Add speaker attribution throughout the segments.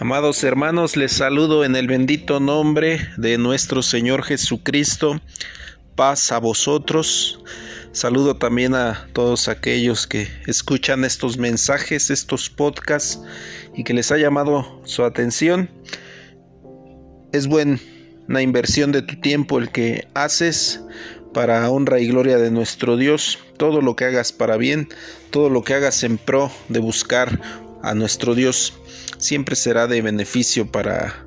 Speaker 1: Amados hermanos, les saludo en el bendito nombre de nuestro Señor Jesucristo. Paz a vosotros. Saludo también a todos aquellos que escuchan estos mensajes, estos podcasts y que les ha llamado su atención. Es buena inversión de tu tiempo el que haces para honra y gloria de nuestro Dios. Todo lo que hagas para bien, todo lo que hagas en pro de buscar a nuestro Dios siempre será de beneficio para,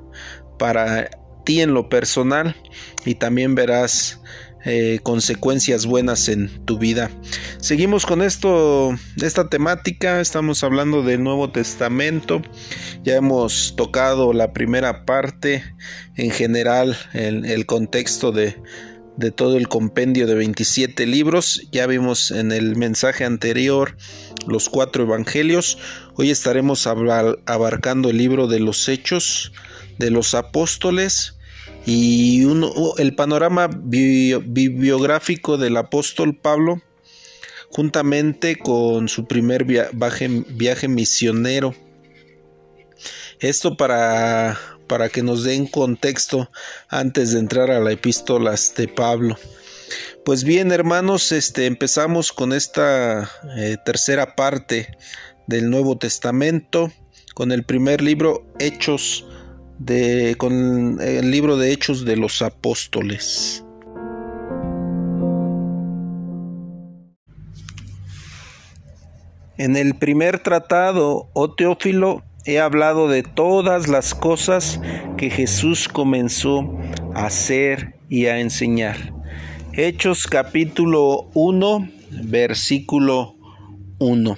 Speaker 1: para ti en lo personal y también verás eh, consecuencias buenas en tu vida. Seguimos con esto, esta temática, estamos hablando del Nuevo Testamento, ya hemos tocado la primera parte, en general el, el contexto de, de todo el compendio de 27 libros, ya vimos en el mensaje anterior los cuatro evangelios. Hoy estaremos abarcando el libro de los hechos de los apóstoles y el panorama bibliográfico del apóstol Pablo juntamente con su primer viaje, misionero. Esto para, para que nos den contexto antes de entrar a la epístolas de Pablo. Pues bien, hermanos, este empezamos con esta eh, tercera parte del Nuevo Testamento con el primer libro Hechos de con el libro de Hechos de los Apóstoles. En el primer tratado, oh Teófilo, he hablado de todas las cosas que Jesús comenzó a hacer y a enseñar Hechos capítulo 1, versículo 1.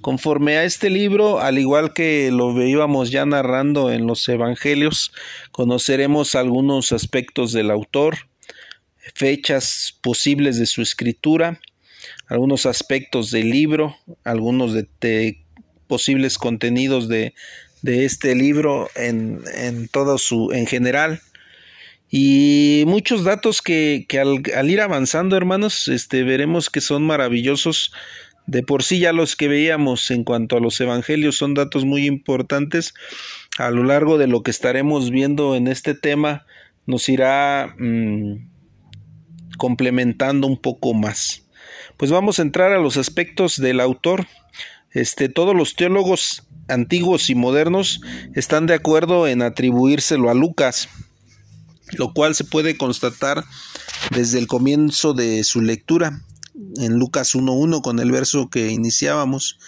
Speaker 1: Conforme a este libro, al igual que lo veíamos ya narrando en los evangelios, conoceremos algunos aspectos del autor, fechas posibles de su escritura, algunos aspectos del libro, algunos de, posibles contenidos de, este libro en, en todo su en general y muchos datos que, al, ir avanzando, hermanos, este, veremos que son maravillosos. De por sí ya los que veíamos en cuanto a los evangelios son datos muy importantes. A lo largo de lo que estaremos viendo en este tema nos irá mm, complementando un poco más. Pues vamos a entrar a los aspectos del autor. Este, todos los teólogos antiguos y modernos están de acuerdo en atribuírselo a Lucas lo cual se puede constatar desde el comienzo de su lectura en Lucas 1.1 con el verso que iniciábamos,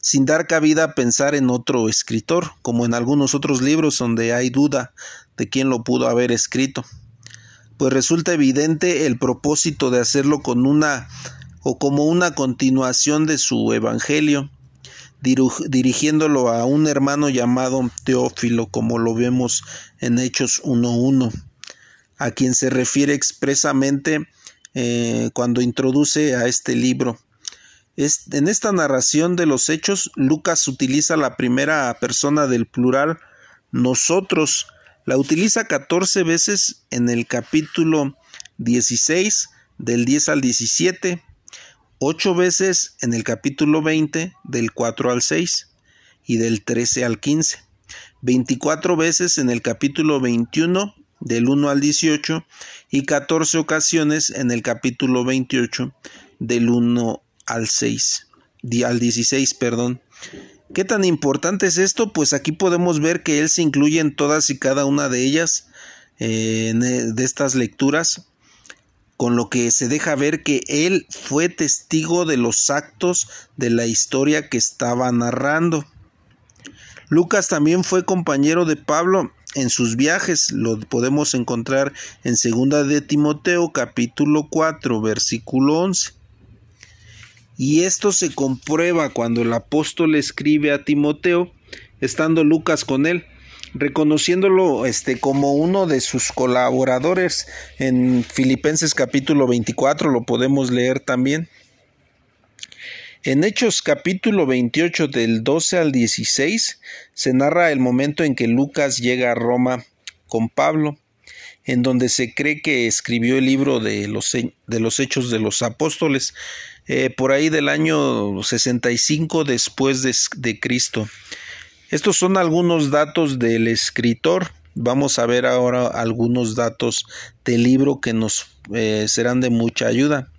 Speaker 1: sin dar cabida a pensar en otro escritor, como en algunos otros libros donde hay duda de quién lo pudo haber escrito. Pues resulta evidente el propósito de hacerlo con una o como una continuación de su evangelio, dirigiéndolo a un hermano llamado Teófilo, como lo vemos en Hechos 1.1 a quien se refiere expresamente eh, cuando introduce a este libro. en esta narración de los hechos, Lucas utiliza la primera persona del plural nosotros, la utiliza 14 veces en el capítulo 16, del 10 al 17, 8 veces en el capítulo 20, del 4 al 6 y del 13 al 15, 24 veces en el capítulo 21 del 1 al 18 y 14 ocasiones en el capítulo 28 del 1 al 6, al 16, perdón. ¿Qué tan importante es esto? Pues aquí podemos ver que él se incluye en todas y cada una de ellas, eh, de estas lecturas, con lo que se deja ver que él fue testigo de los actos de la historia que estaba narrando. Lucas también fue compañero de Pablo en sus viajes. Lo podemos encontrar en segunda de Timoteo capítulo 4 versículo 11. Y esto se comprueba cuando el apóstol escribe a Timoteo, estando Lucas con él, reconociéndolo este como uno de sus colaboradores en Filipenses capítulo 24 lo podemos leer también. En Hechos capítulo 28 del 12 al 16 se narra el momento en que Lucas llega a Roma con Pablo, en donde se cree que escribió el libro de los, de los Hechos de los Apóstoles, eh, por ahí del año 65 después de, Cristo. Estos son algunos datos del escritor. Vamos a ver ahora algunos datos del libro que nos eh, serán de mucha ayuda.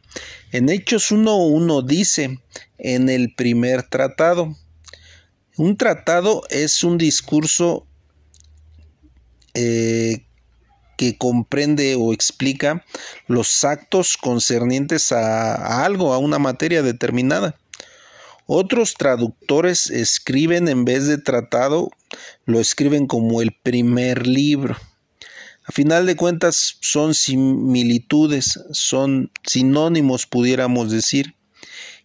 Speaker 1: En Hechos 1.1 dice, en el primer tratado, un tratado es un discurso eh, que comprende o explica los actos concernientes a, algo, a una materia determinada. Otros traductores escriben en vez de tratado, lo escriben como el primer libro. A final de cuentas son similitudes, son sinónimos, pudiéramos decir.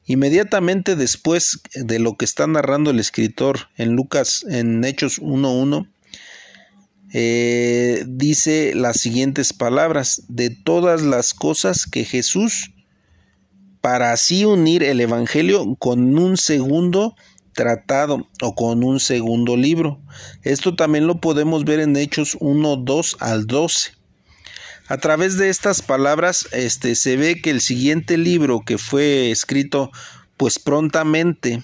Speaker 1: Inmediatamente después de lo que está narrando el escritor en Lucas, en Hechos 1.1, eh, dice las siguientes palabras, de todas las cosas que Jesús, para así unir el Evangelio con un segundo tratado o con un segundo libro. Esto también lo podemos ver en Hechos 1, 2 al 12. A través de estas palabras este, se ve que el siguiente libro que fue escrito pues prontamente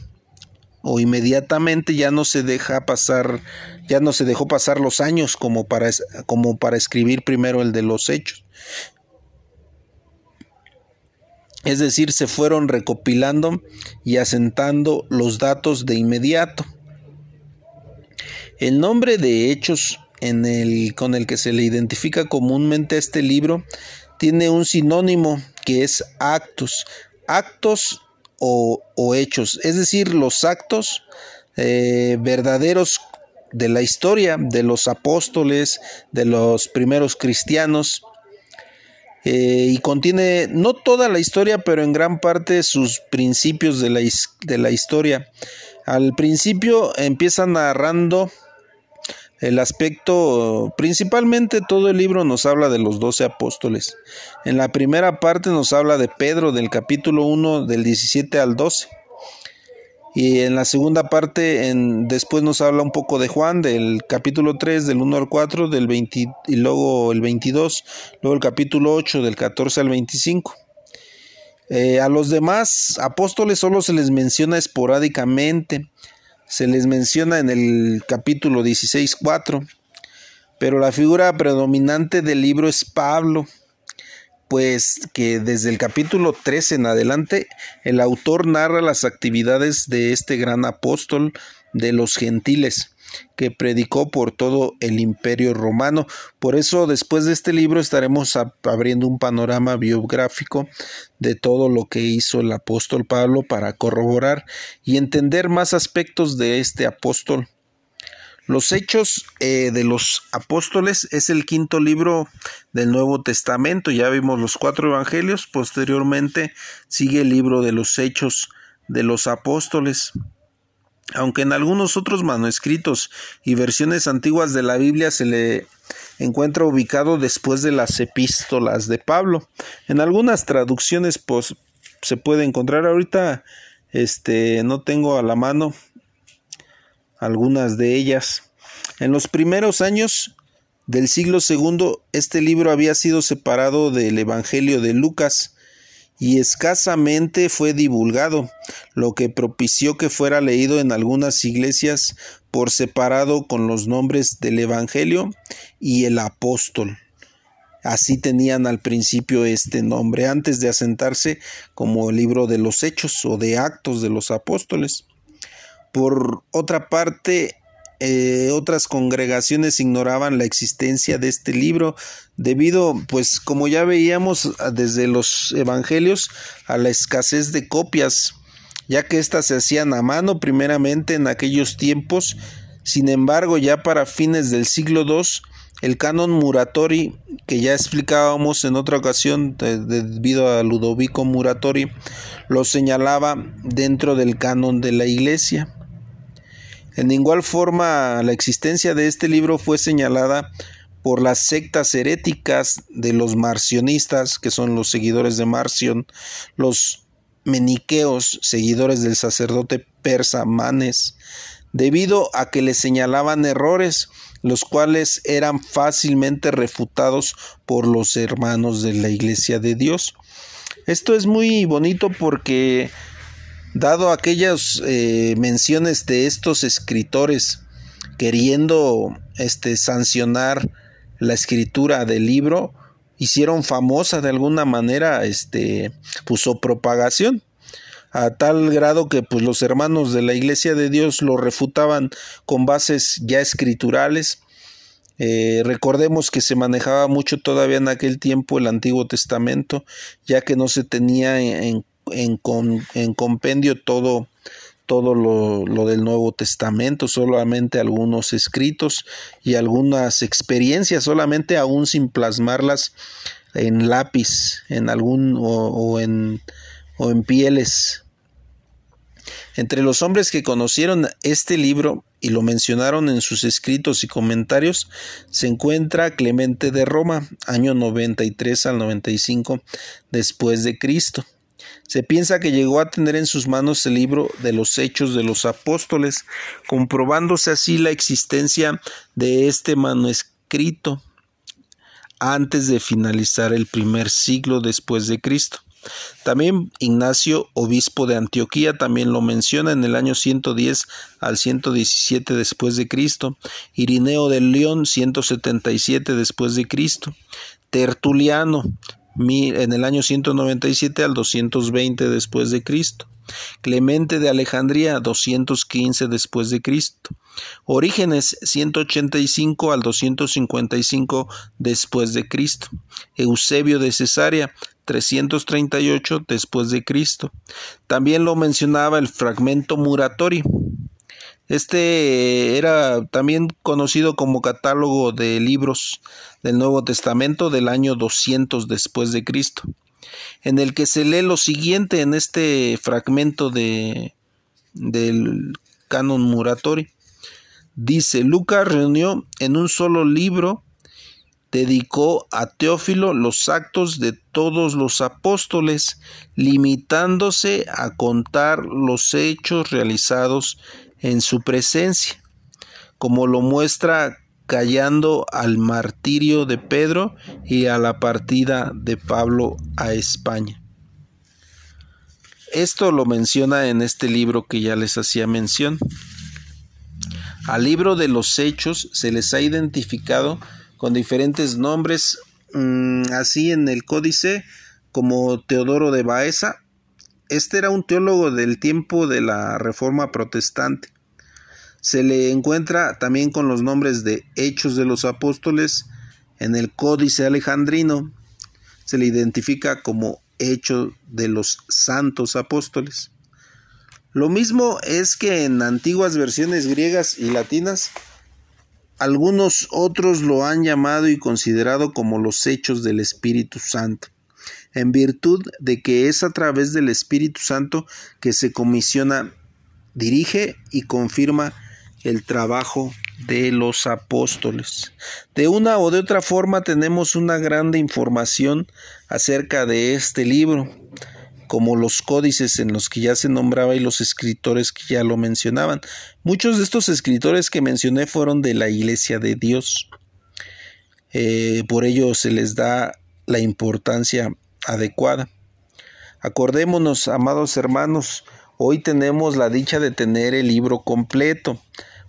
Speaker 1: o inmediatamente ya no se deja pasar, ya no se dejó pasar los años como para, como para escribir primero el de los hechos. Es decir, se fueron recopilando y asentando los datos de inmediato. El nombre de hechos con el que se le identifica comúnmente este libro tiene un sinónimo que es actos. Actos o, hechos, es decir, los actos eh, verdaderos de la historia de los apóstoles, de los primeros cristianos, eh, y contiene no toda la historia, pero en gran parte sus principios de la, de la historia. Al principio empieza narrando el aspecto, principalmente todo el libro nos habla de los doce apóstoles. En la primera parte nos habla de Pedro del capítulo 1 del 17 al 12. Y en la segunda parte, en, después nos habla un poco de Juan, del capítulo 3, del 1 al 4, del 20, y luego el 22, luego el capítulo 8, del 14 al 25. Eh, a los demás apóstoles solo se les menciona esporádicamente se les menciona en el capítulo 16.4, pero la figura predominante del libro es Pablo, pues que desde el capítulo 13 en adelante el autor narra las actividades de este gran apóstol de los gentiles que predicó por todo el imperio romano. Por eso después de este libro estaremos abriendo un panorama biográfico de todo lo que hizo el apóstol Pablo para corroborar y entender más aspectos de este apóstol. Los Hechos eh, de los Apóstoles es el quinto libro del Nuevo Testamento. Ya vimos los cuatro evangelios. Posteriormente sigue el libro de los Hechos de los Apóstoles aunque en algunos otros manuscritos y versiones antiguas de la Biblia se le encuentra ubicado después de las epístolas de Pablo. En algunas traducciones pues, se puede encontrar ahorita este no tengo a la mano algunas de ellas. En los primeros años del siglo II este libro había sido separado del Evangelio de Lucas y escasamente fue divulgado, lo que propició que fuera leído en algunas iglesias por separado con los nombres del Evangelio y el apóstol. Así tenían al principio este nombre, antes de asentarse como el libro de los hechos o de actos de los apóstoles. Por otra parte, eh, otras congregaciones ignoraban la existencia de este libro debido, pues como ya veíamos desde los evangelios, a la escasez de copias, ya que éstas se hacían a mano primeramente en aquellos tiempos. Sin embargo, ya para fines del siglo II, el canon Muratori, que ya explicábamos en otra ocasión debido a Ludovico Muratori, lo señalaba dentro del canon de la iglesia. En igual forma, la existencia de este libro fue señalada por las sectas heréticas de los marcionistas, que son los seguidores de Marción, los meniqueos, seguidores del sacerdote persa Manes, debido a que le señalaban errores, los cuales eran fácilmente refutados por los hermanos de la Iglesia de Dios. Esto es muy bonito porque Dado aquellas eh, menciones de estos escritores queriendo este, sancionar la escritura del libro, hicieron famosa de alguna manera, este, puso propagación a tal grado que pues los hermanos de la Iglesia de Dios lo refutaban con bases ya escriturales. Eh, recordemos que se manejaba mucho todavía en aquel tiempo el Antiguo Testamento, ya que no se tenía en, en, en compendio todo, todo lo, lo, del Nuevo Testamento, solamente algunos escritos y algunas experiencias, solamente aún sin plasmarlas en lápiz, en algún o, en, o en pieles entre los hombres que conocieron este libro y lo mencionaron en sus escritos y comentarios, se encuentra Clemente de Roma, año 93 al 95 después de Cristo. Se piensa que llegó a tener en sus manos el libro de los Hechos de los Apóstoles, comprobándose así la existencia de este manuscrito antes de finalizar el primer siglo después de Cristo. También Ignacio, obispo de Antioquía, también lo menciona en el año 110 al 117 después de Cristo, Irineo del León 177 después de Cristo, Tertuliano en el año 197 al 220 después de Cristo, Clemente de Alejandría 215 después de Cristo, Orígenes 185 al 255 después de Cristo, Eusebio de Cesarea 338 después de Cristo. También lo mencionaba el fragmento Muratori. Este era también conocido como catálogo de libros del Nuevo Testamento del año 200 después de Cristo, en el que se lee lo siguiente en este fragmento de del canon Muratori. Dice, Lucas reunió en un solo libro dedicó a Teófilo los actos de todos los apóstoles, limitándose a contar los hechos realizados en su presencia, como lo muestra callando al martirio de Pedro y a la partida de Pablo a España. Esto lo menciona en este libro que ya les hacía mención. Al libro de los hechos se les ha identificado con diferentes nombres, mm, así en el códice como Teodoro de Baeza. Este era un teólogo del tiempo de la Reforma Protestante. Se le encuentra también con los nombres de Hechos de los Apóstoles en el Códice Alejandrino. Se le identifica como Hecho de los Santos Apóstoles. Lo mismo es que en antiguas versiones griegas y latinas algunos otros lo han llamado y considerado como los hechos del Espíritu Santo, en virtud de que es a través del Espíritu Santo que se comisiona, dirige y confirma el trabajo de los apóstoles. De una o de otra forma tenemos una grande información acerca de este libro como los códices en los que ya se nombraba y los escritores que ya lo mencionaban. Muchos de estos escritores que mencioné fueron de la Iglesia de Dios. Eh, por ello se les da la importancia adecuada. Acordémonos, amados hermanos, hoy tenemos la dicha de tener el libro completo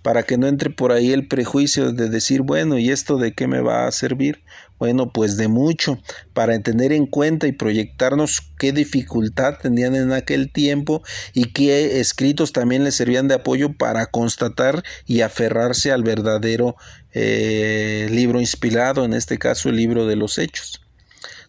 Speaker 1: para que no entre por ahí el prejuicio de decir, bueno, ¿y esto de qué me va a servir? Bueno, pues de mucho, para tener en cuenta y proyectarnos qué dificultad tenían en aquel tiempo y qué escritos también les servían de apoyo para constatar y aferrarse al verdadero eh, libro inspirado, en este caso el libro de los hechos.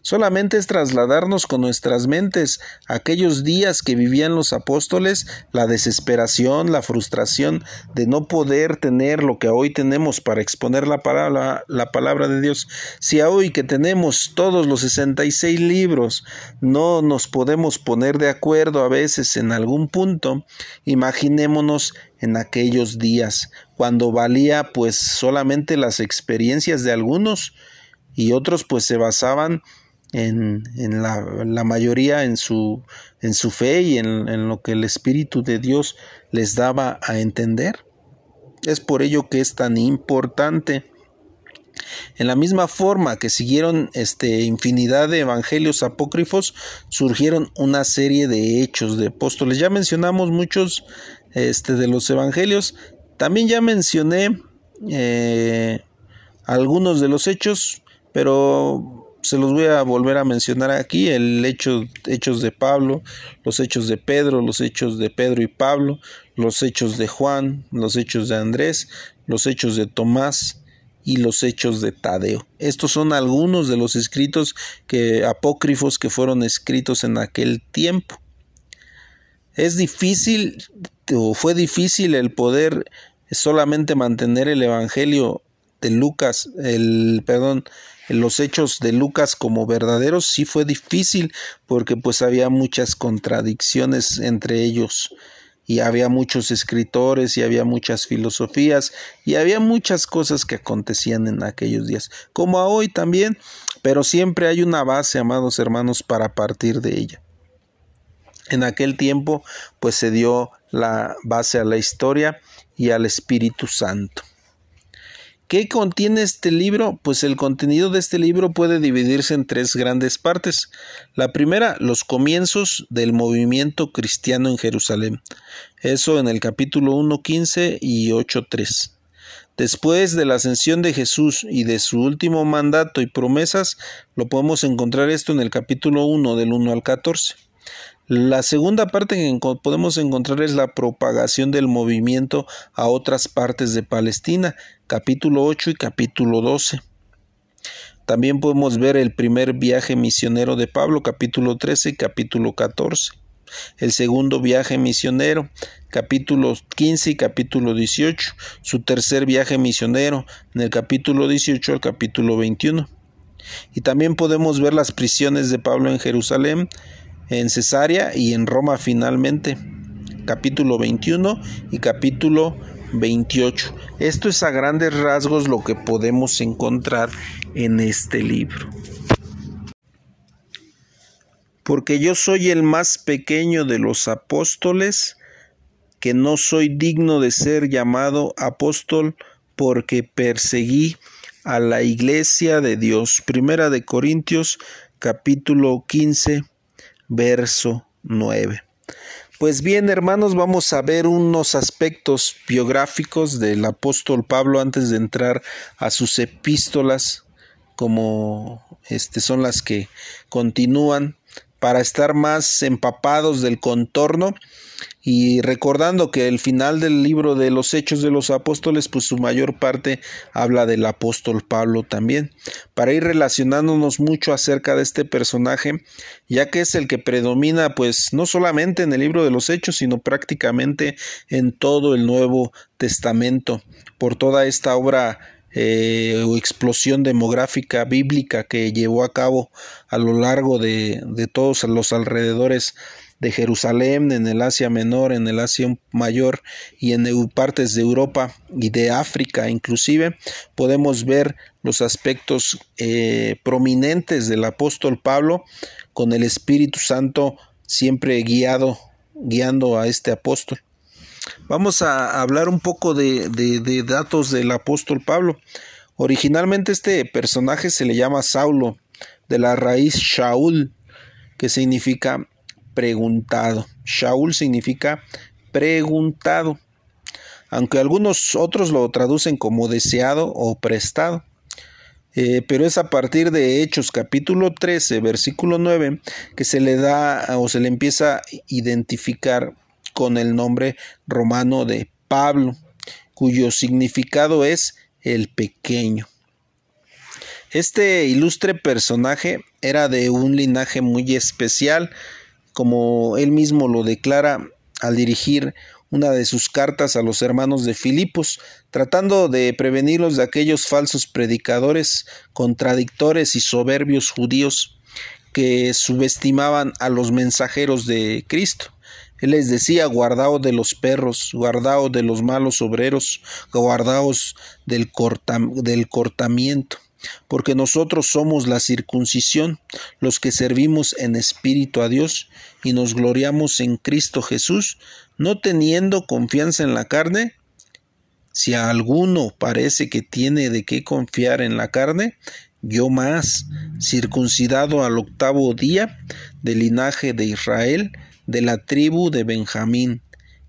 Speaker 1: Solamente es trasladarnos con nuestras mentes a aquellos días que vivían los apóstoles, la desesperación, la frustración de no poder tener lo que hoy tenemos para exponer la palabra, la palabra de Dios. Si hoy que tenemos todos los 66 libros no nos podemos poner de acuerdo a veces en algún punto, imaginémonos en aquellos días, cuando valía pues solamente las experiencias de algunos y otros pues se basaban en, la, mayoría en su, en su fe y en, en lo que el Espíritu de Dios les daba a entender. Es por ello que es tan importante. En la misma forma que siguieron este, infinidad de evangelios apócrifos, surgieron una serie de hechos de apóstoles. Ya mencionamos muchos este, de los evangelios, También ya mencioné eh, algunos de los hechos, pero se los voy a volver a mencionar aquí, el hecho, hechos de Pablo, los hechos de Pedro, los hechos de Pedro y Pablo, los hechos de Juan, los hechos de Andrés, los hechos de Tomás y los hechos de Tadeo. Estos son algunos de los escritos que apócrifos que fueron escritos en aquel tiempo. Es difícil o fue difícil el poder solamente mantener el evangelio de Lucas, el perdón, los hechos de Lucas como verdaderos sí fue difícil porque pues había muchas contradicciones entre ellos y había muchos escritores y había muchas filosofías y había muchas cosas que acontecían en aquellos días, como a hoy también, pero siempre hay una base, amados hermanos, para partir de ella. En aquel tiempo pues se dio la base a la historia y al Espíritu Santo. ¿Qué contiene este libro? Pues el contenido de este libro puede dividirse en tres grandes partes. La primera, los comienzos del movimiento cristiano en Jerusalén. Eso en el capítulo 1.15 y 8.3. Después de la ascensión de Jesús y de su último mandato y promesas, lo podemos encontrar esto en el capítulo 1 del 1 al 14. La segunda parte que podemos encontrar es la propagación del movimiento a otras partes de Palestina, capítulo 8 y capítulo 12. También podemos ver el primer viaje misionero de Pablo, capítulo 13 y capítulo 14. El segundo viaje misionero, capítulo 15 y capítulo 18. Su tercer viaje misionero, en el capítulo 18 al capítulo 21. Y también podemos ver las prisiones de Pablo en Jerusalén, en Cesarea y en Roma finalmente. Capítulo 21 y capítulo 28. Esto es a grandes rasgos lo que podemos encontrar en este libro. Porque yo soy el más pequeño de los apóstoles, que no soy digno de ser llamado apóstol porque perseguí a la iglesia de Dios. Primera de Corintios capítulo 15 verso 9. Pues bien, hermanos, vamos a ver unos aspectos biográficos del apóstol Pablo antes de entrar a sus epístolas, como este son las que continúan para estar más empapados del contorno y recordando que el final del libro de los Hechos de los Apóstoles, pues su mayor parte habla del apóstol Pablo también, para ir relacionándonos mucho acerca de este personaje, ya que es el que predomina, pues no solamente en el libro de los Hechos, sino prácticamente en todo el Nuevo Testamento, por toda esta obra eh, o explosión demográfica bíblica que llevó a cabo a lo largo de, de todos los alrededores de Jerusalén, en el Asia Menor, en el Asia Mayor y en partes de Europa y de África inclusive, podemos ver los aspectos eh, prominentes del apóstol Pablo con el Espíritu Santo siempre guiado, guiando a este apóstol. Vamos a hablar un poco de, de datos del apóstol Pablo. Originalmente este personaje se le llama Saulo, de la raíz Shaul, que significa preguntado. Shaul significa preguntado, aunque algunos otros lo traducen como deseado o prestado. Eh, pero es a partir de Hechos capítulo 13, versículo 9, que se le da o se le empieza a identificar con el nombre romano de Pablo, cuyo significado es el pequeño. Este ilustre personaje era de un linaje muy especial, como él mismo lo declara al dirigir una de sus cartas a los hermanos de Filipos, tratando de prevenirlos de aquellos falsos predicadores, contradictores y soberbios judíos que subestimaban a los mensajeros de Cristo. Él les decía, guardaos de los perros, guardaos de los malos obreros, guardaos del, del cortamiento porque nosotros somos la circuncisión, los que servimos en espíritu a Dios y nos gloriamos en Cristo Jesús, no teniendo confianza en la carne. Si a alguno parece que tiene de qué confiar en la carne, yo más, circuncidado al octavo día del linaje de Israel, de la tribu de Benjamín,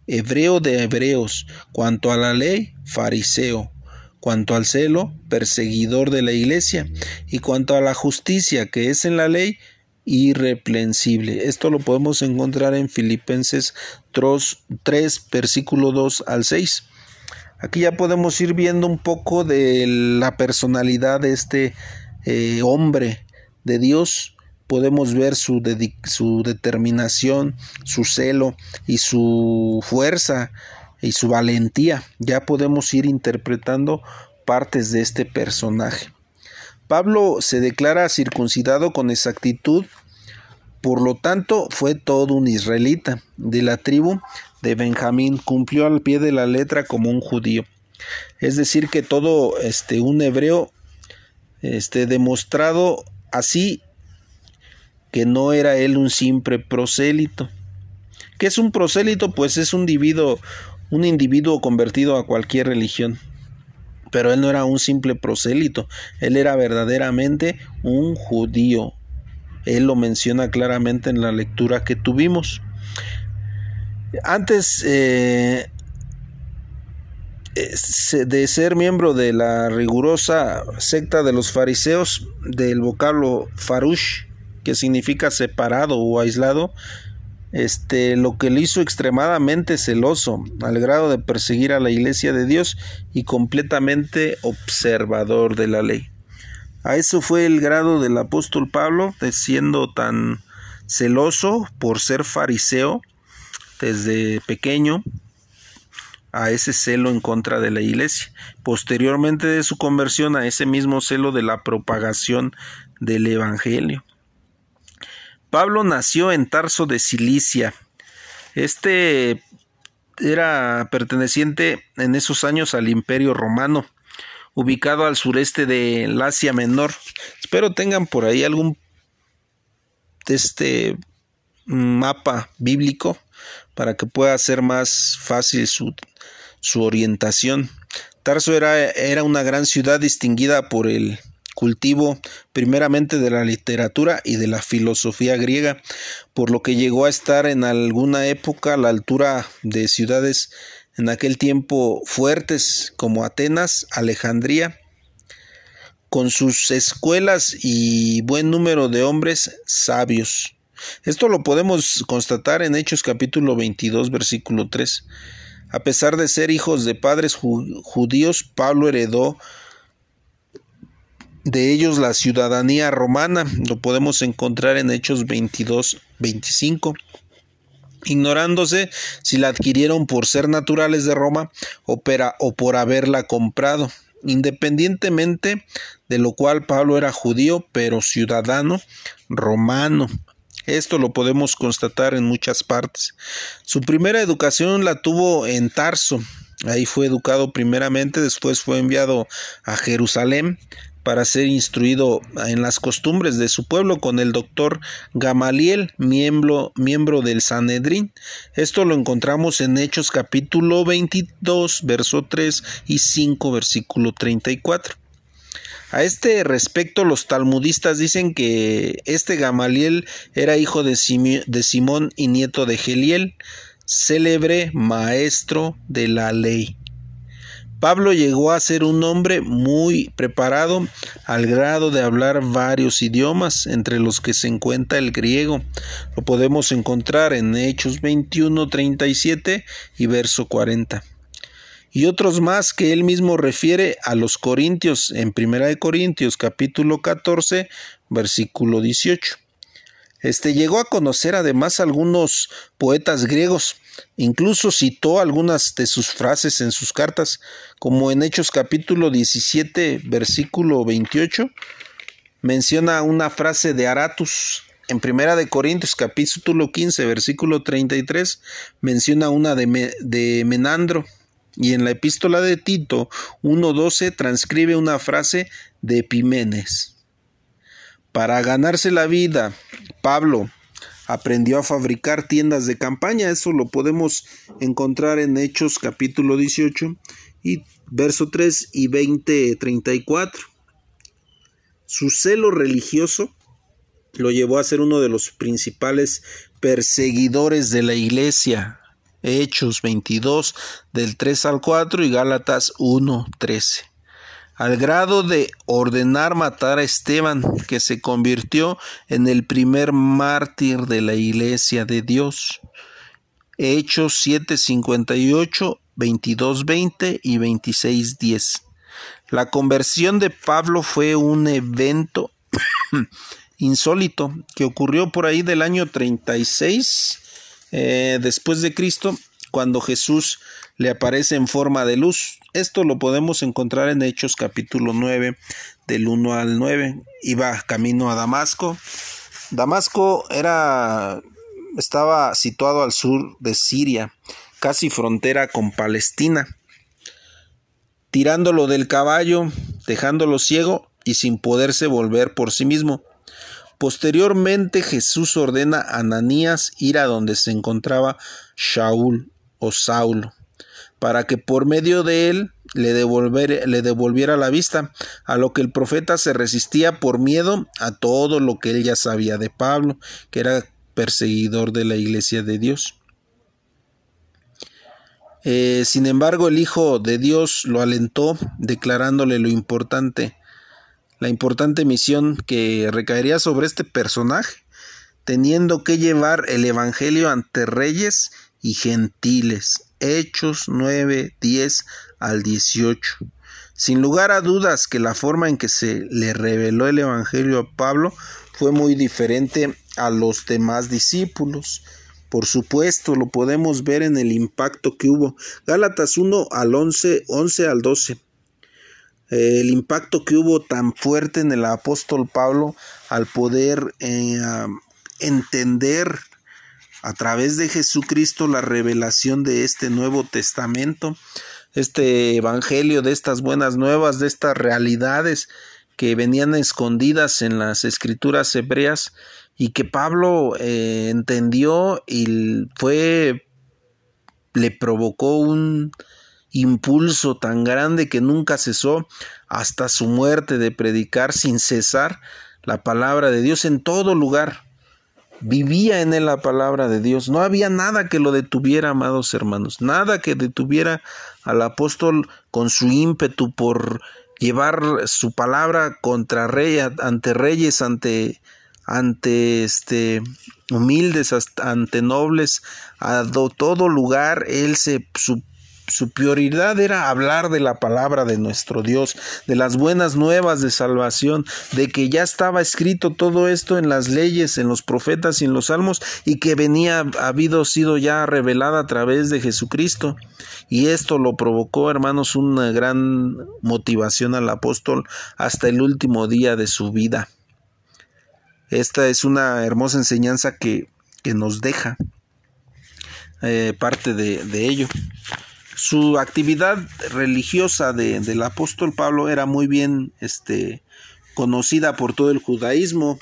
Speaker 1: hebreo de hebreos, cuanto a la ley, fariseo, cuanto al celo, perseguidor de la iglesia, y cuanto a la justicia que es en la ley, irreprensible. Esto lo podemos encontrar en Filipenses 3, versículo 2 al 6. Aquí ya podemos ir viendo un poco de la personalidad de este eh, hombre de Dios. Podemos ver su, su determinación, su celo y su fuerza y su valentía. Ya podemos ir interpretando partes de este personaje. Pablo se declara circuncidado con exactitud, por lo tanto fue todo un israelita de la tribu de Benjamín, cumplió al pie de la letra como un judío. Es decir, que todo este un hebreo este demostrado así que no era él un simple prosélito. ¿Qué es un prosélito? Pues es un individuo, un individuo convertido a cualquier religión. Pero él no era un simple prosélito, él era verdaderamente un judío. Él lo menciona claramente en la lectura que tuvimos. Antes eh, de ser miembro de la rigurosa secta de los fariseos, del vocablo farush, que significa separado o aislado, este, lo que le hizo extremadamente celoso, al grado de perseguir a la iglesia de Dios y completamente observador de la ley. A eso fue el grado del apóstol Pablo, de siendo tan celoso por ser fariseo desde pequeño, a ese celo en contra de la iglesia. Posteriormente de su conversión a ese mismo celo de la propagación del Evangelio. Pablo nació en Tarso de Cilicia. Este era perteneciente en esos años al Imperio Romano, ubicado al sureste de Asia Menor. Espero tengan por ahí algún este mapa bíblico para que pueda ser más fácil su, su orientación. Tarso era, era una gran ciudad distinguida por el cultivo primeramente de la literatura y de la filosofía griega, por lo que llegó a estar en alguna época a la altura de ciudades en aquel tiempo fuertes como Atenas, Alejandría, con sus escuelas y buen número de hombres sabios. Esto lo podemos constatar en Hechos capítulo 22 versículo 3. A pesar de ser hijos de padres judíos, Pablo heredó de ellos la ciudadanía romana. Lo podemos encontrar en Hechos 22, 25 ignorándose si la adquirieron por ser naturales de Roma o, o, por haberla comprado. Independientemente de lo cual Pablo era judío, pero ciudadano romano. Esto lo podemos constatar en muchas partes. Su primera educación la tuvo en Tarso. Ahí fue educado primeramente, después fue enviado a Jerusalén para ser instruido en las costumbres de su pueblo con el doctor Gamaliel, miembro, miembro del Sanedrín. Esto lo encontramos en Hechos capítulo 22, verso 3 y 5, versículo 34. A este respecto, los talmudistas dicen que este Gamaliel era hijo de, de Simón y nieto de Geliel, célebre maestro de la ley. Pablo llegó a ser un hombre muy preparado al grado de hablar varios idiomas, entre los que se encuentra el griego. Lo podemos encontrar en Hechos 21, 37 y verso 40 y otros más que él mismo refiere a los Corintios en Primera de Corintios capítulo 14 versículo 18. Este llegó a conocer además algunos poetas griegos, incluso citó algunas de sus frases en sus cartas, como en Hechos capítulo 17 versículo 28 menciona una frase de Aratus. En Primera de Corintios capítulo 15 versículo 33 menciona una de, de Menandro y en la epístola de Tito 1.12 transcribe una frase de Epimenes. Para ganarse la vida, Pablo aprendió a fabricar tiendas de campaña. Eso lo podemos encontrar en Hechos capítulo 18 y verso 3 y 20, 34. Su celo religioso lo llevó a ser uno de los principales perseguidores de la iglesia Hechos 22 del 3 al 4 y Gálatas 1, 13 al grado de ordenar matar a Esteban, que se convirtió en el primer mártir de la iglesia de Dios. Hechos 7:58, 22:20 y 26:10. La conversión de Pablo fue un evento insólito que ocurrió por ahí del año 36 eh, después de Cristo, cuando Jesús le aparece en forma de luz. Esto lo podemos encontrar en Hechos capítulo 9, del 1 al 9. Iba camino a Damasco. Damasco era estaba situado al sur de Siria, casi frontera con Palestina. Tirándolo del caballo, dejándolo ciego y sin poderse volver por sí mismo. Posteriormente Jesús ordena a Ananías ir a donde se encontraba Shaul o Saulo para que por medio de él le, le, devolviera la vista, a lo que el profeta se resistía por miedo a todo lo que él ya sabía de Pablo, que era perseguidor de la iglesia de Dios. Eh, sin embargo, el Hijo de Dios lo alentó, declarándole lo importante, la importante misión que recaería sobre este personaje, teniendo que llevar el Evangelio ante reyes y gentiles, Hechos 9, 10 al 18. Sin lugar a dudas que la forma en que se le reveló el Evangelio a Pablo fue muy diferente a los demás discípulos. Por supuesto, lo podemos ver en el impacto que hubo. Gálatas 1 al 11, 11 al 12. El impacto que hubo tan fuerte en el apóstol Pablo al poder eh, entender a través de Jesucristo la revelación de este Nuevo Testamento, este Evangelio, de estas buenas nuevas, de estas realidades que venían escondidas en las escrituras hebreas y que Pablo eh, entendió y fue le provocó un impulso tan grande que nunca cesó hasta su muerte de predicar sin cesar la palabra de Dios en todo lugar Vivía en él la palabra de Dios. No había nada que lo detuviera, amados hermanos. Nada que detuviera al apóstol con su ímpetu por llevar su palabra contra rey, ante reyes, ante, ante este, humildes, ante nobles, a todo lugar. Él se, su su prioridad era hablar de la palabra de nuestro Dios, de las buenas nuevas de salvación, de que ya estaba escrito todo esto en las leyes, en los profetas y en los salmos, y que venía, habido sido ya revelada a través de Jesucristo. Y esto lo provocó, hermanos, una gran motivación al apóstol hasta el último día de su vida. Esta es una hermosa enseñanza que, que nos deja eh, parte de, de ello. Su actividad religiosa de, del apóstol Pablo era muy bien este, conocida por todo el judaísmo.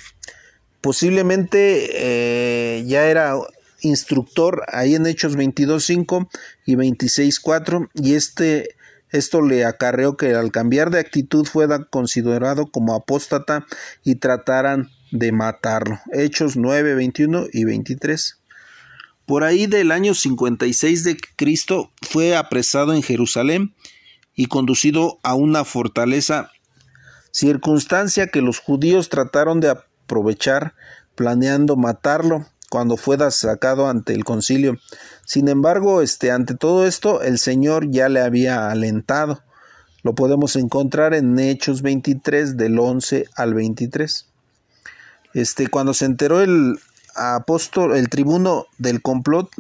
Speaker 1: Posiblemente eh, ya era instructor ahí en Hechos 22.5 y 26.4 y este esto le acarreó que al cambiar de actitud fuera considerado como apóstata y trataran de matarlo. Hechos 9, 21 y 23. Por ahí del año 56 de Cristo fue apresado en Jerusalén y conducido a una fortaleza, circunstancia que los judíos trataron de aprovechar planeando matarlo cuando fue sacado ante el concilio. Sin embargo, este, ante todo esto, el Señor ya le había alentado. Lo podemos encontrar en Hechos 23 del 11 al 23. Este, cuando se enteró el apóstol, el tribuno del complot,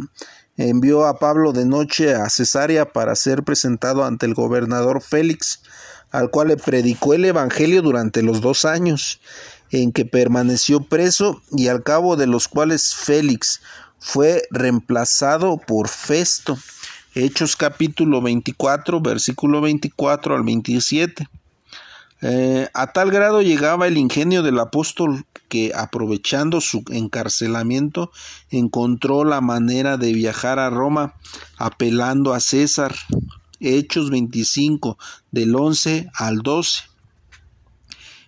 Speaker 1: envió a Pablo de noche a Cesarea para ser presentado ante el gobernador Félix, al cual le predicó el Evangelio durante los dos años en que permaneció preso y al cabo de los cuales Félix fue reemplazado por Festo. Hechos capítulo 24, versículo 24 al 27. Eh, a tal grado llegaba el ingenio del apóstol que, aprovechando su encarcelamiento, encontró la manera de viajar a Roma apelando a César. Hechos 25, del 11 al 12.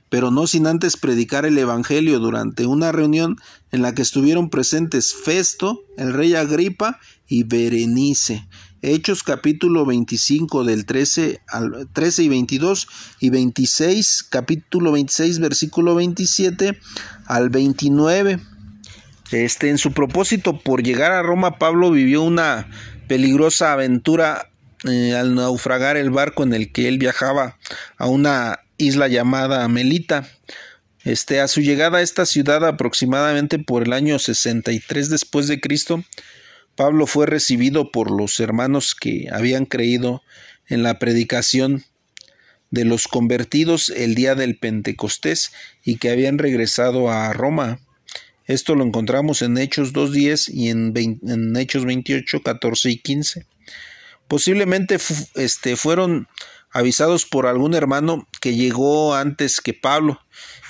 Speaker 1: Pero no sin antes predicar el Evangelio durante una reunión en la que estuvieron presentes Festo, el rey Agripa y Berenice. Hechos capítulo 25 del 13 al 13 y 22 y 26, capítulo 26 versículo 27 al 29. Este en su propósito por llegar a Roma Pablo vivió una peligrosa aventura eh, al naufragar el barco en el que él viajaba a una isla llamada Melita. Este, a su llegada a esta ciudad aproximadamente por el año 63 después de Cristo, Pablo fue recibido por los hermanos que habían creído en la predicación de los convertidos el día del Pentecostés y que habían regresado a Roma. Esto lo encontramos en Hechos 2.10 y en, Hechos 28, 14 y 15. Posiblemente este, fueron avisados por algún hermano que llegó antes que Pablo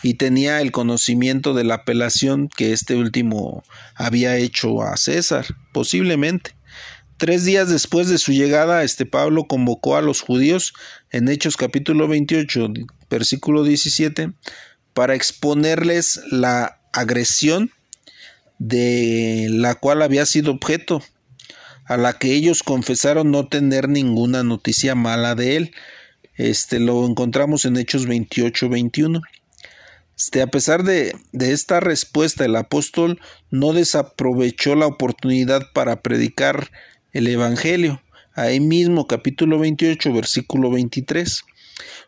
Speaker 1: y tenía el conocimiento de la apelación que este último había hecho a César, posiblemente. Tres días después de su llegada, este Pablo convocó a los judíos en Hechos capítulo 28, versículo 17, para exponerles la agresión de la cual había sido objeto, a la que ellos confesaron no tener ninguna noticia mala de él. Este lo encontramos en Hechos 28, 21. Este, a pesar de, esta respuesta, el apóstol no desaprovechó la oportunidad para predicar el Evangelio. Ahí mismo, capítulo 28, versículo 23,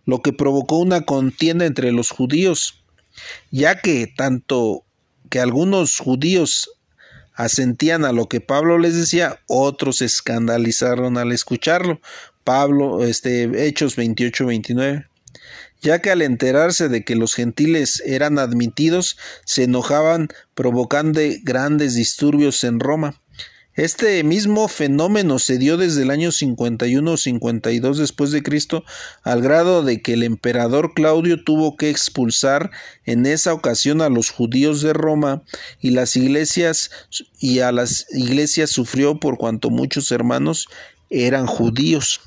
Speaker 1: lo que provocó una contienda entre los judíos, ya que tanto que algunos judíos asentían a lo que Pablo les decía, otros se escandalizaron al escucharlo. Pablo, este, Hechos 28, 29 ya que al enterarse de que los gentiles eran admitidos, se enojaban provocando grandes disturbios en Roma. Este mismo fenómeno se dio desde el año 51 o 52 después de Cristo, al grado de que el emperador Claudio tuvo que expulsar en esa ocasión a los judíos de Roma y las iglesias y a las iglesias sufrió por cuanto muchos hermanos eran judíos.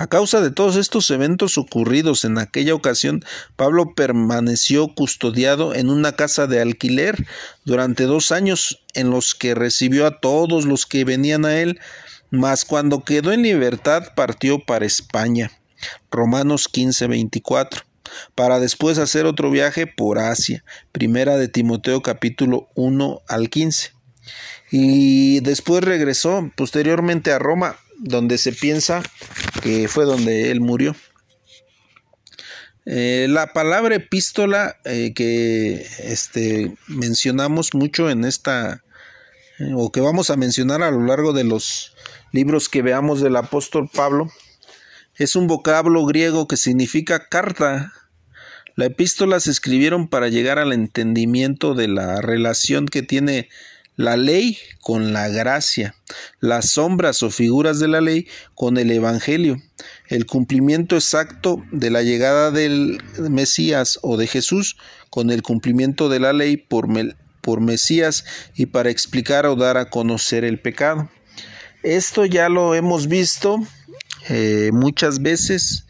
Speaker 1: A causa de todos estos eventos ocurridos en aquella ocasión, Pablo permaneció custodiado en una casa de alquiler durante dos años, en los que recibió a todos los que venían a él, mas cuando quedó en libertad partió para España. Romanos 15:24 para después hacer otro viaje por Asia. Primera de Timoteo capítulo 1 al 15. Y después regresó posteriormente a Roma donde se piensa que fue donde él murió. Eh, la palabra epístola eh, que este, mencionamos mucho en esta, eh, o que vamos a mencionar a lo largo de los libros que veamos del apóstol Pablo, es un vocablo griego que significa carta. La epístola se escribieron para llegar al entendimiento de la relación que tiene la ley con la gracia, las sombras o figuras de la ley con el Evangelio, el cumplimiento exacto de la llegada del Mesías o de Jesús con el cumplimiento de la ley por, por Mesías y para explicar o dar a conocer el pecado. Esto ya lo hemos visto eh, muchas veces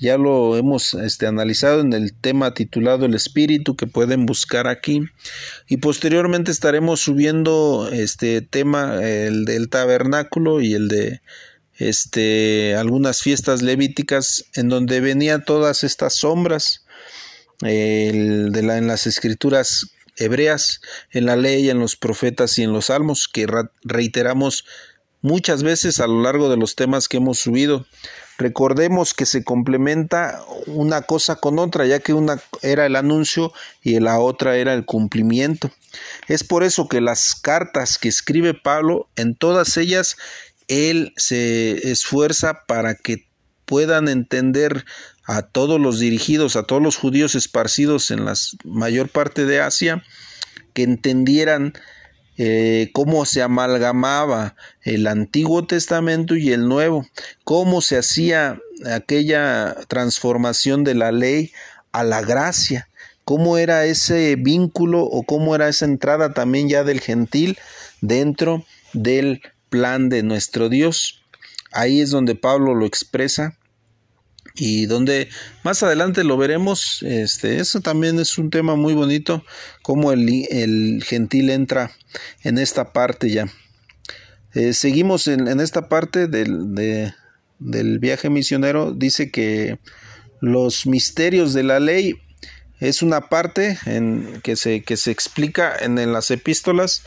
Speaker 1: ya lo hemos este, analizado en el tema titulado El Espíritu que pueden buscar aquí. Y posteriormente estaremos subiendo este tema, el del tabernáculo y el de este, algunas fiestas levíticas en donde venían todas estas sombras de la, en las escrituras hebreas, en la ley, en los profetas y en los salmos, que reiteramos muchas veces a lo largo de los temas que hemos subido. Recordemos que se complementa una cosa con otra, ya que una era el anuncio y la otra era el cumplimiento. Es por eso que las cartas que escribe Pablo, en todas ellas, él se esfuerza para que puedan entender a todos los dirigidos, a todos los judíos esparcidos en la mayor parte de Asia, que entendieran eh, cómo se amalgamaba el Antiguo Testamento y el Nuevo, cómo se hacía aquella transformación de la ley a la gracia, cómo era ese vínculo o cómo era esa entrada también ya del gentil dentro del plan de nuestro Dios. Ahí es donde Pablo lo expresa y donde más adelante lo veremos, este, eso también es un tema muy bonito, cómo el, el gentil entra en esta parte ya. Eh, seguimos en, esta parte del, del viaje misionero. Dice que los misterios de la ley es una parte en que, se, que se explica en, en las epístolas,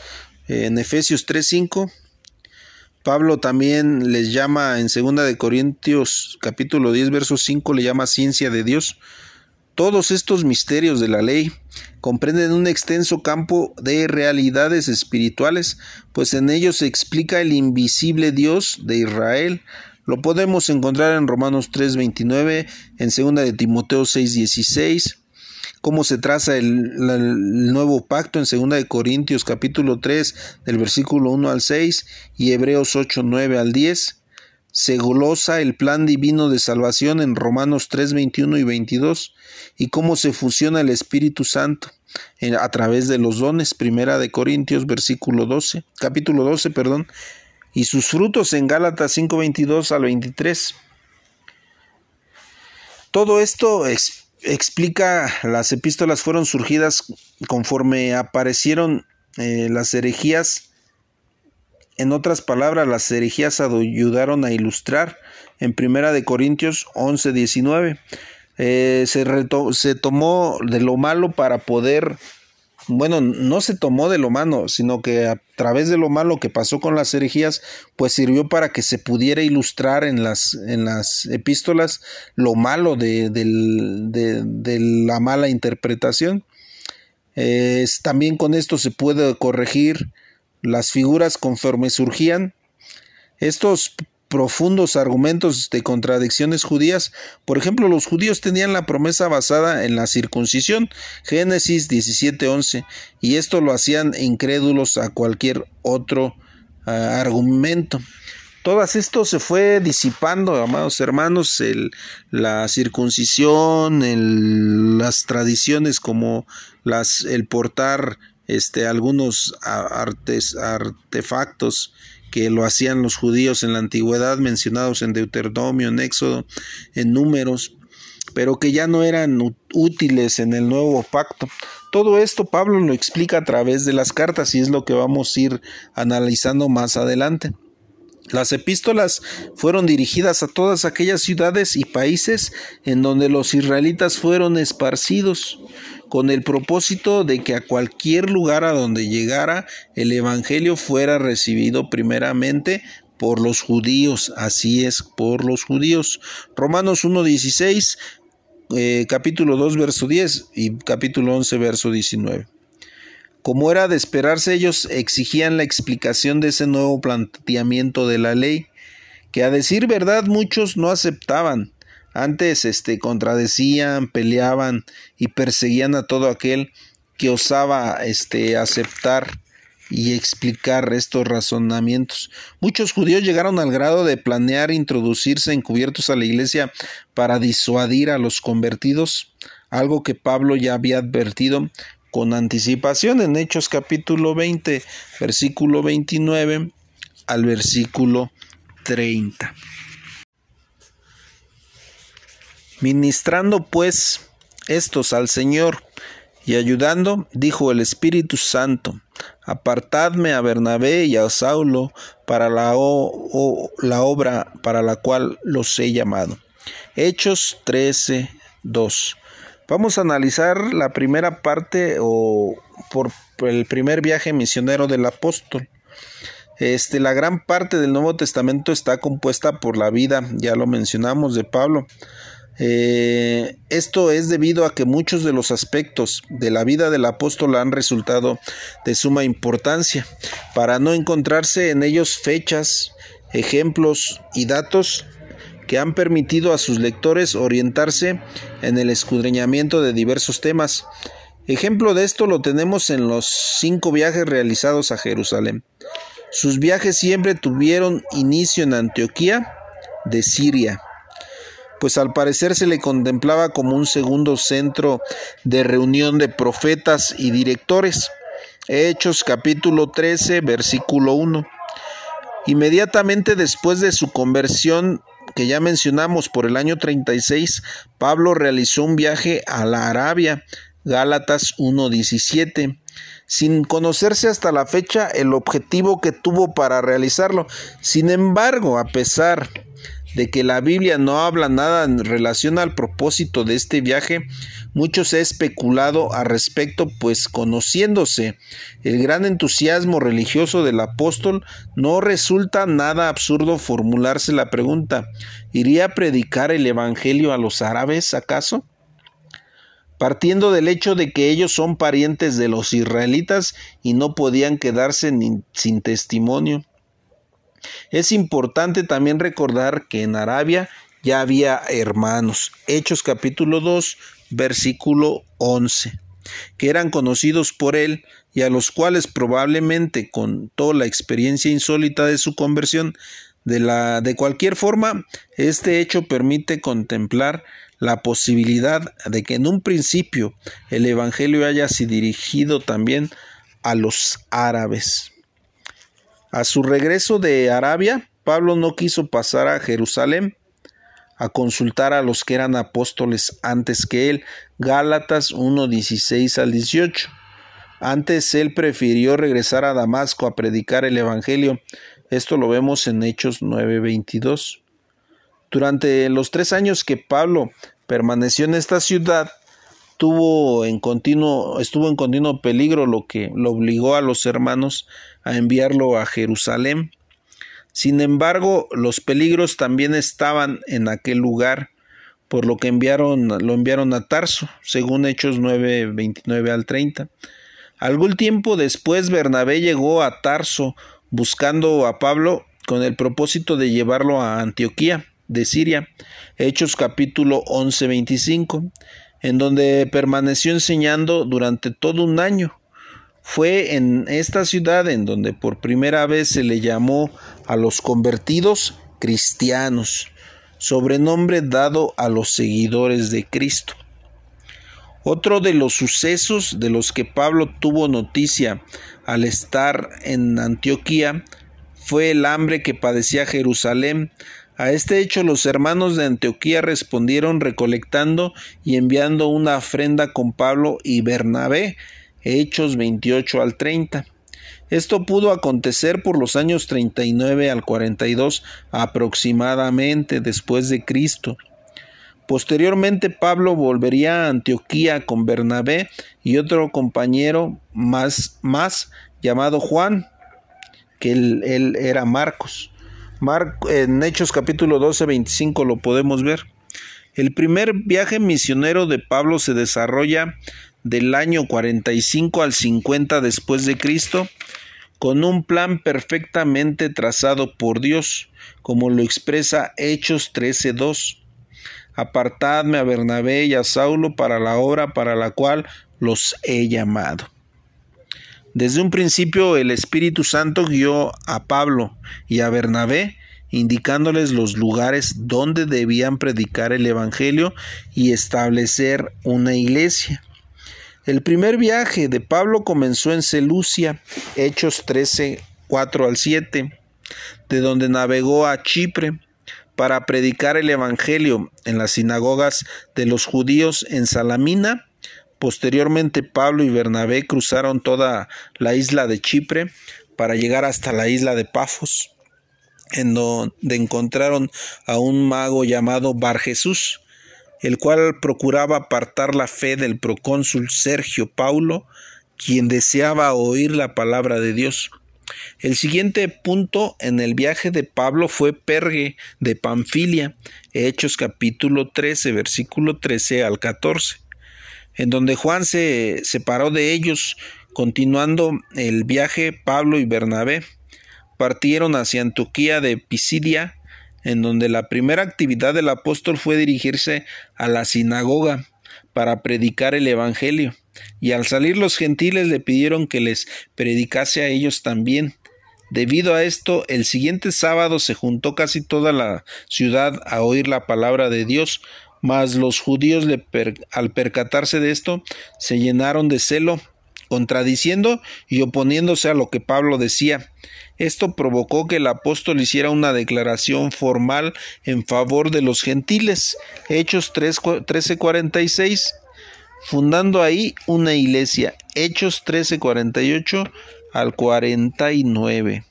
Speaker 1: en Efesios 3.5. Pablo también les llama en 2 de Corintios capítulo 10 verso 5 le llama ciencia de Dios. Todos estos misterios de la ley comprenden un extenso campo de realidades espirituales, pues en ellos se explica el invisible Dios de Israel. Lo podemos encontrar en Romanos 3:29, en 2 de Timoteo 6:16, cómo se traza el, nuevo pacto en 2 de Corintios capítulo 3 del versículo 1 al 6 y Hebreos 8, 9 al 10. Se glosa el plan divino de salvación en Romanos 3, 21 y 22 y cómo se fusiona el Espíritu Santo a través de los dones, primera de Corintios versículo 12, capítulo 12, perdón, y sus frutos en Gálatas 5, 22 al 23. Todo esto es explica las epístolas fueron surgidas conforme aparecieron eh, las herejías. En otras palabras, las herejías ayudaron a ilustrar en Primera de Corintios 11, 19. Eh, se, se tomó de lo malo para poder bueno, no se tomó de lo malo, sino que a través de lo malo que pasó con las herejías, pues sirvió para que se pudiera ilustrar en las, en las epístolas lo malo de, de, la mala interpretación. también con esto se puede corregir las figuras conforme surgían. Estos profundos argumentos de contradicciones judías. Por ejemplo, los judíos tenían la promesa basada en la circuncisión, Génesis 17:11, y esto lo hacían incrédulos a cualquier otro ah, argumento. Todo esto se fue disipando, amados hermanos, el, la circuncisión, las tradiciones como las, el portar este, algunos artefactos que lo hacían los judíos en la antigüedad, mencionados en Deuteronomio, en Éxodo, en números, pero que ya no eran útiles en el nuevo pacto. Todo esto Pablo lo explica a través de las cartas y es lo que vamos a ir analizando más adelante. Las epístolas fueron dirigidas a todas aquellas ciudades y países en donde los israelitas fueron esparcidos con el propósito de que a cualquier lugar a donde llegara el Evangelio fuera recibido primeramente por los judíos, así es, por los judíos. Romanos 1.16, eh, capítulo 2, verso 10 y capítulo 11, verso 19. Como era de esperarse, ellos exigían la explicación de ese nuevo planteamiento de la ley, que a decir verdad muchos no aceptaban, antes este, contradecían, peleaban y perseguían a todo aquel que osaba este, aceptar y explicar estos razonamientos. Muchos judíos llegaron al grado de planear introducirse encubiertos a la iglesia para disuadir a los convertidos, algo que Pablo ya había advertido con anticipación en Hechos capítulo 20, versículo 29 al versículo 30. Ministrando pues estos al Señor y ayudando, dijo el Espíritu Santo, apartadme a Bernabé y a Saulo para la, obra para la cual los he llamado. Hechos 13, 2. Vamos a analizar la primera parte o por el primer viaje misionero del apóstol. Este, la gran parte del Nuevo Testamento está compuesta por la vida, ya lo mencionamos, de Pablo. Eh, esto es debido a que muchos de los aspectos de la vida del apóstol han resultado de suma importancia, para no encontrarse en ellos fechas, ejemplos y datos que han permitido a sus lectores orientarse en el escudriñamiento de diversos temas. Ejemplo de esto lo tenemos en los cinco viajes realizados a Jerusalén. Sus viajes siempre tuvieron inicio en Antioquía de Siria pues al parecer se le contemplaba como un segundo centro de reunión de profetas y directores. Hechos capítulo 13, versículo 1. Inmediatamente después de su conversión que ya mencionamos por el año 36, Pablo realizó un viaje a la Arabia, Gálatas 1.17, sin conocerse hasta la fecha el objetivo que tuvo para realizarlo. Sin embargo, a pesar de que la Biblia no habla nada en relación al propósito de este viaje, mucho se ha especulado al respecto, pues conociéndose el gran entusiasmo religioso del apóstol, no resulta nada absurdo formularse la pregunta, ¿iría a predicar el Evangelio a los árabes acaso? partiendo del hecho de que ellos son parientes de los israelitas y no podían quedarse sin testimonio. Es importante también recordar que en Arabia ya había hermanos. Hechos capítulo 2, versículo 11, que eran conocidos por él y a los cuales probablemente contó la experiencia insólita de su conversión. De, la, de cualquier forma, este hecho permite contemplar la posibilidad de que en un principio el Evangelio haya sido dirigido también a los árabes. A su regreso de Arabia, Pablo no quiso pasar a Jerusalén a consultar a los que eran apóstoles antes que él. Gálatas 1, 16 al 18. Antes él prefirió regresar a Damasco a predicar el Evangelio. Esto lo vemos en Hechos 9:22. Durante los tres años que Pablo permaneció en esta ciudad, tuvo en continuo, estuvo en continuo peligro, lo que lo obligó a los hermanos a enviarlo a Jerusalén. Sin embargo, los peligros también estaban en aquel lugar, por lo que enviaron, lo enviaron a Tarso, según Hechos 9, 29 al 30. Algún tiempo después Bernabé llegó a Tarso buscando a Pablo con el propósito de llevarlo a Antioquía de Siria. Hechos capítulo 11, 25 en donde permaneció enseñando durante todo un año. Fue en esta ciudad en donde por primera vez se le llamó a los convertidos cristianos, sobrenombre dado a los seguidores de Cristo. Otro de los sucesos de los que Pablo tuvo noticia al estar en Antioquía fue el hambre que padecía Jerusalén a este hecho los hermanos de Antioquía respondieron recolectando y enviando una ofrenda con Pablo y Bernabé, Hechos 28 al 30. Esto pudo acontecer por los años 39 al 42 aproximadamente después de Cristo. Posteriormente Pablo volvería a Antioquía con Bernabé y otro compañero más, más llamado Juan, que él era Marcos en Hechos capítulo 12, 25 lo podemos ver. El primer viaje misionero de Pablo se desarrolla del año 45 al 50 después de Cristo con un plan perfectamente trazado por Dios, como lo expresa Hechos 13:2. Apartadme a Bernabé y a Saulo para la obra para la cual los he llamado. Desde un principio el Espíritu Santo guió a Pablo y a Bernabé, indicándoles los lugares donde debían predicar el Evangelio y establecer una iglesia. El primer viaje de Pablo comenzó en Selucia, Hechos 13, 4 al 7, de donde navegó a Chipre para predicar el Evangelio en las sinagogas de los judíos en Salamina. Posteriormente Pablo y Bernabé cruzaron toda la isla de Chipre para llegar hasta la isla de Pafos, en donde encontraron a un mago llamado Bar Jesús, el cual procuraba apartar la fe del procónsul Sergio Paulo, quien deseaba oír la palabra de Dios. El siguiente punto en el viaje de Pablo fue Pergue de Panfilia, Hechos capítulo 13, versículo 13 al 14 en donde Juan se separó de ellos, continuando el viaje Pablo y Bernabé partieron hacia Antioquía de Pisidia, en donde la primera actividad del apóstol fue dirigirse a la sinagoga para predicar el Evangelio, y al salir los gentiles le pidieron que les predicase a ellos también. Debido a esto, el siguiente sábado se juntó casi toda la ciudad a oír la palabra de Dios, mas los judíos al percatarse de esto se llenaron de celo, contradiciendo y oponiéndose a lo que Pablo decía. Esto provocó que el apóstol hiciera una declaración formal en favor de los gentiles. Hechos 13:46. fundando ahí una iglesia. Hechos 13:48 al 49.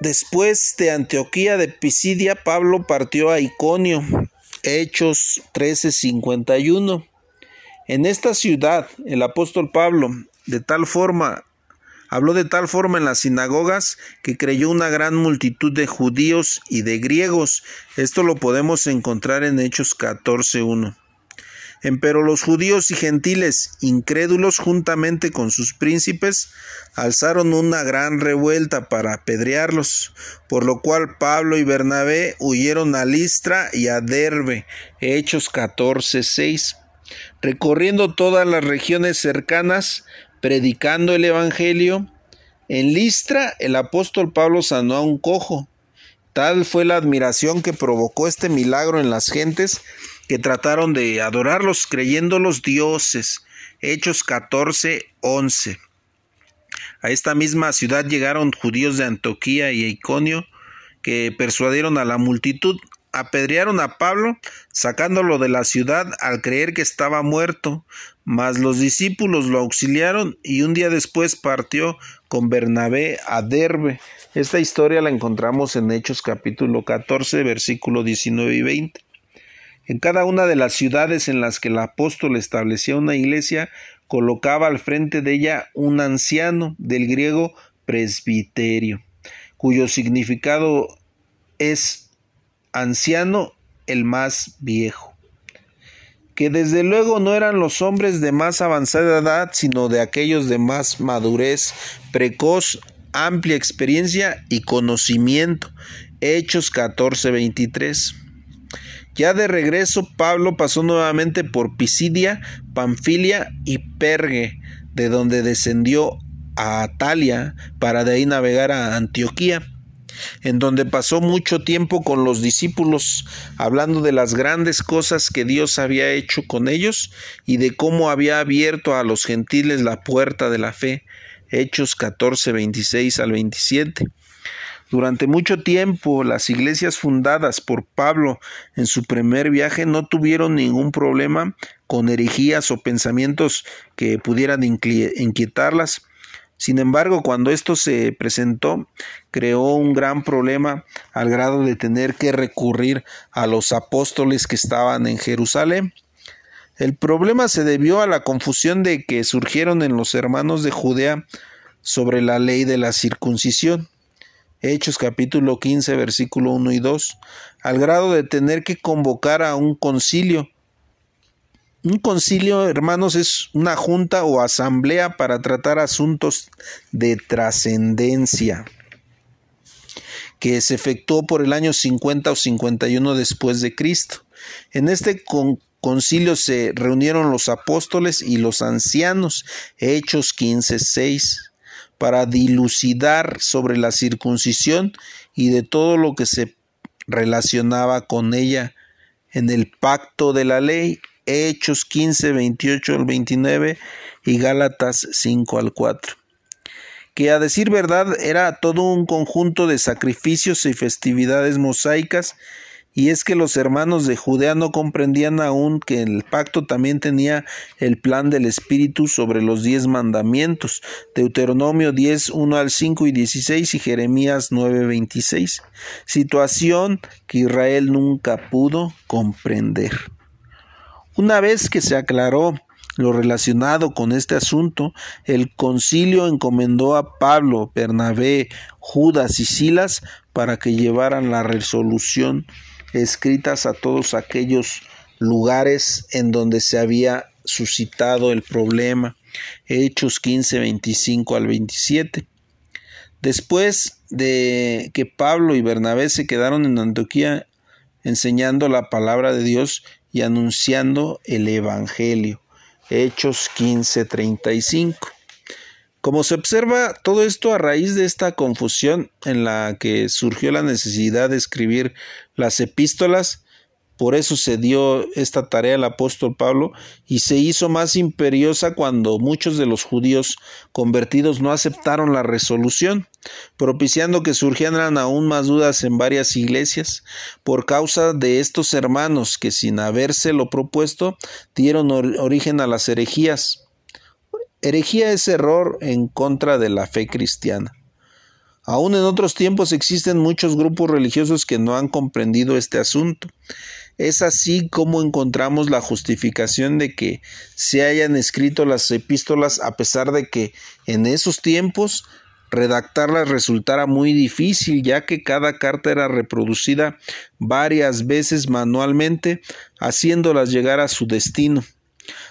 Speaker 1: Después de Antioquía de Pisidia, Pablo partió a Iconio. Hechos 13:51. En esta ciudad, el apóstol Pablo, de tal forma, habló de tal forma en las sinagogas que creyó una gran multitud de judíos y de griegos. Esto lo podemos encontrar en Hechos 14:1. Empero los judíos y gentiles, incrédulos juntamente con sus príncipes, alzaron una gran revuelta para apedrearlos, por lo cual Pablo y Bernabé huyeron a Listra y a Derbe. Hechos 14:6. Recorriendo todas las regiones cercanas, predicando el Evangelio, en Listra el apóstol Pablo sanó a un cojo. Tal fue la admiración que provocó este milagro en las gentes que trataron de adorarlos creyendo los dioses. Hechos 14, 11. A esta misma ciudad llegaron judíos de Antioquía y Iconio que persuadieron a la multitud, apedrearon a Pablo, sacándolo de la ciudad al creer que estaba muerto, mas los discípulos lo auxiliaron y un día después partió con Bernabé a Derbe. Esta historia la encontramos en Hechos capítulo 14, versículo 19 y 20. En cada una de las ciudades en las que el apóstol establecía una iglesia, colocaba al frente de ella un anciano, del griego presbiterio, cuyo significado es anciano el más viejo que desde luego no eran los hombres de más avanzada edad, sino de aquellos de más madurez, precoz, amplia experiencia y conocimiento. Hechos 14:23. Ya de regreso, Pablo pasó nuevamente por Pisidia, Panfilia y Pergue, de donde descendió a Atalia para de ahí navegar a Antioquía, en donde pasó mucho tiempo con los discípulos, hablando de las grandes cosas que Dios había hecho con ellos y de cómo había abierto a los gentiles la puerta de la fe. Hechos 14, 26 al 27. Durante mucho tiempo las iglesias fundadas por Pablo en su primer viaje no tuvieron ningún problema con herejías o pensamientos que pudieran inquietarlas. Sin embargo, cuando esto se presentó, creó un gran problema al grado de tener que recurrir a los apóstoles que estaban en Jerusalén. El problema se debió a la confusión de que surgieron en los hermanos de Judea sobre la ley de la circuncisión. Hechos capítulo 15 versículo 1 y 2, al grado de tener que convocar a un concilio. Un concilio, hermanos, es una junta o asamblea para tratar asuntos de trascendencia que se efectuó por el año 50 o 51 después de Cristo. En este concilio se reunieron los apóstoles y los ancianos, Hechos 15, 6 para dilucidar sobre la circuncisión y de todo lo que se relacionaba con ella en el pacto de la ley, Hechos 15, 28 al 29 y Gálatas 5 al 4 que a decir verdad era todo un conjunto de sacrificios y festividades mosaicas y es que los hermanos de Judea no comprendían aún que el pacto también tenía el plan del Espíritu sobre los diez mandamientos, Deuteronomio 10, 1 al 5 y 16 y Jeremías 9, 26, situación que Israel nunca pudo comprender. Una vez que se aclaró lo relacionado con este asunto, el concilio encomendó a Pablo, Bernabé, Judas y Silas para que llevaran la resolución escritas a todos aquellos lugares en donde se había suscitado el problema. Hechos 15, 25 al 27. Después de que Pablo y Bernabé se quedaron en Antioquía enseñando la palabra de Dios y anunciando el Evangelio. Hechos 15, 35. Como se observa, todo esto a raíz de esta confusión en la que surgió la necesidad de escribir las epístolas, Por eso se dio esta tarea al apóstol Pablo y se hizo más imperiosa cuando muchos de los judíos convertidos no aceptaron la resolución, propiciando que surgieran aún más dudas en varias iglesias por causa de estos hermanos que sin habérselo propuesto dieron origen a las herejías. Herejía es error en contra de la fe cristiana. Aún en otros tiempos existen muchos grupos religiosos que no han comprendido este asunto. Es así como encontramos la justificación de que se hayan escrito las epístolas a pesar de que en esos tiempos redactarlas resultara muy difícil ya que cada carta era reproducida varias veces manualmente haciéndolas llegar a su destino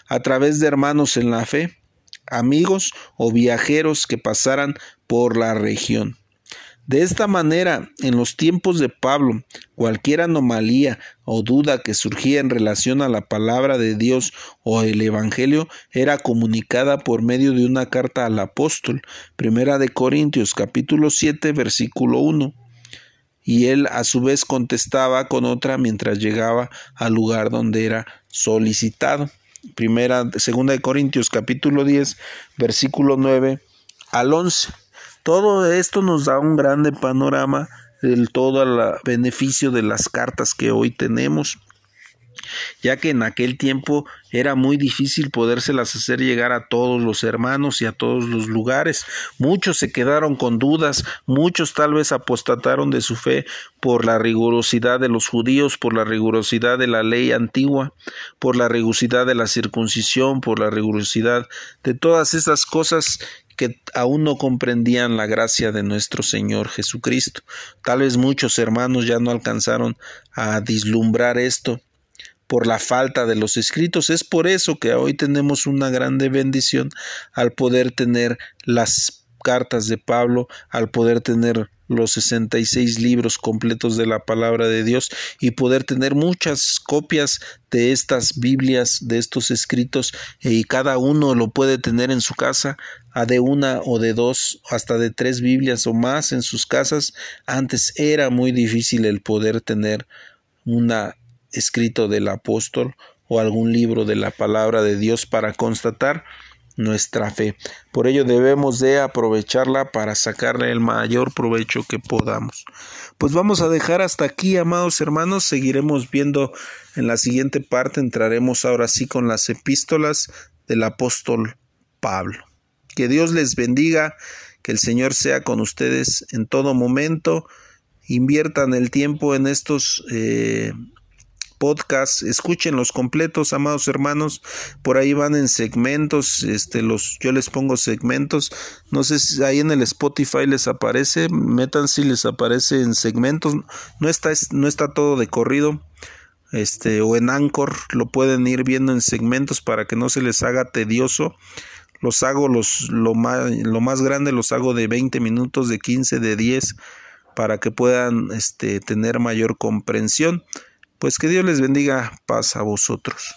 Speaker 1: a través de hermanos en la fe, amigos o viajeros que pasaran por la región. De esta manera, en los tiempos de Pablo, cualquier anomalía o duda que surgía en relación a la palabra de Dios o el Evangelio era comunicada por medio de una carta al apóstol, primera de Corintios capítulo 7 versículo 1 y él a su vez contestaba con otra mientras llegaba al lugar donde era solicitado. Primera, segunda de Corintios capítulo 10 versículo 9 al 11. Todo esto nos da un grande panorama del todo el beneficio de las cartas que hoy tenemos ya que en aquel tiempo era muy difícil podérselas hacer llegar a todos los hermanos y a todos los lugares. Muchos se quedaron con dudas, muchos tal vez apostataron de su fe por la rigurosidad de los judíos, por la rigurosidad de la ley antigua, por la rigurosidad de la circuncisión, por la rigurosidad de todas esas cosas que aún no comprendían la gracia de nuestro Señor Jesucristo. Tal vez muchos hermanos ya no alcanzaron a vislumbrar esto por la falta de los escritos. Es por eso que hoy tenemos una grande bendición al poder tener las cartas de Pablo, al poder tener los 66 libros completos de la palabra de Dios y poder tener muchas copias de estas Biblias, de estos escritos, y cada uno lo puede tener en su casa, a de una o de dos, hasta de tres Biblias o más en sus casas. Antes era muy difícil el poder tener un escrito del apóstol o algún libro de la palabra de Dios para constatar nuestra fe. Por ello debemos de aprovecharla para sacarle el mayor provecho que podamos. Pues vamos a dejar hasta aquí, amados hermanos. Seguiremos viendo en la siguiente parte. Entraremos ahora sí con las epístolas del apóstol Pablo. Que Dios les bendiga, que el Señor sea con ustedes en todo momento. Inviertan el tiempo en estos eh, podcast, escuchen los completos, amados hermanos, por ahí van en segmentos, este los yo les pongo segmentos, no sé si ahí en el Spotify les aparece, metan si les aparece en segmentos, no está no está todo de corrido. Este o en Anchor lo pueden ir viendo en segmentos para que no se les haga tedioso. Los hago los lo más lo más grande los hago de 20 minutos, de 15, de 10 para que puedan este, tener mayor comprensión. Pues que Dios les bendiga, paz a vosotros.